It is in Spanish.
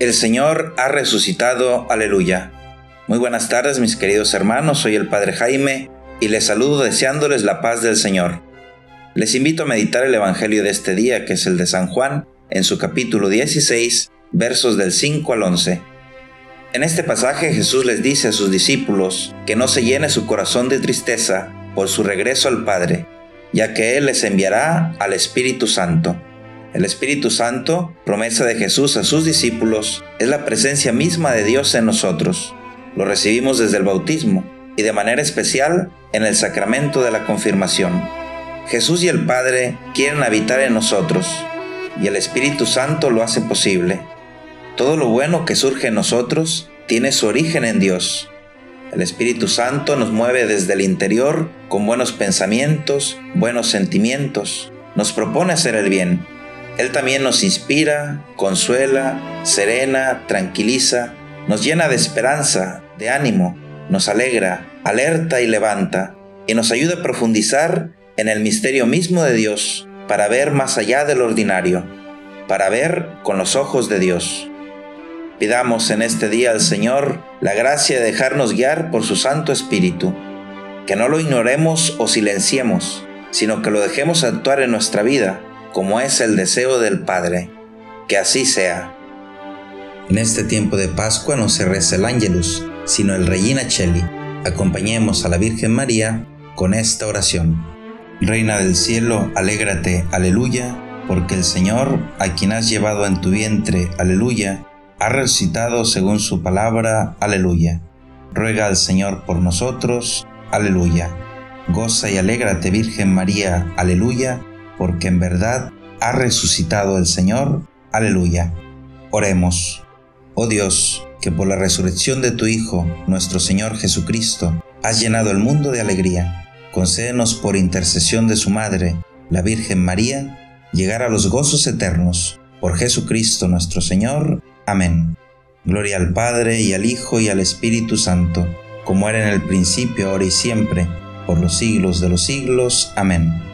El Señor ha resucitado, aleluya. Muy buenas tardes mis queridos hermanos, soy el Padre Jaime y les saludo deseándoles la paz del Señor. Les invito a meditar el Evangelio de este día, que es el de San Juan, en su capítulo 16, versos del 5 al 11. En este pasaje Jesús les dice a sus discípulos que no se llene su corazón de tristeza por su regreso al Padre, ya que Él les enviará al Espíritu Santo el Espíritu Santo, promesa de Jesús a sus discípulos, es la presencia misma de Dios en nosotros. Lo recibimos desde el bautismo y de manera especial en el sacramento de la confirmación. Jesús y el Padre quieren habitar en nosotros y el Espíritu Santo lo hace posible. Todo lo bueno que surge en nosotros tiene su origen en Dios. El Espíritu Santo nos mueve desde el interior con buenos pensamientos, buenos sentimientos. Nos propone hacer el bien él también nos inspira, consuela, serena, tranquiliza, nos llena de esperanza, de ánimo, nos alegra, alerta y levanta, y nos ayuda a profundizar en el misterio mismo de Dios para ver más allá del ordinario, para ver con los ojos de Dios. Pidamos en este día al Señor la gracia de dejarnos guiar por su Santo Espíritu, que no lo ignoremos o silenciemos, sino que lo dejemos actuar en nuestra vida como es el deseo del Padre. Que así sea. En este tiempo de Pascua no se reza el Ángelus, sino el Regina Cheli. Acompañemos a la Virgen María con esta oración. Reina del cielo, alégrate, aleluya, porque el Señor, a quien has llevado en tu vientre, aleluya, ha resucitado según su palabra, aleluya. Ruega al Señor por nosotros, aleluya. Goza y alégrate, Virgen María, aleluya porque en verdad ha resucitado el Señor. Aleluya. Oremos. Oh Dios, que por la resurrección de tu Hijo, nuestro Señor Jesucristo, has llenado el mundo de alegría. Concédenos por intercesión de su Madre, la Virgen María, llegar a los gozos eternos. Por Jesucristo nuestro Señor. Amén. Gloria al Padre y al Hijo y al Espíritu Santo, como era en el principio, ahora y siempre, por los siglos de los siglos. Amén.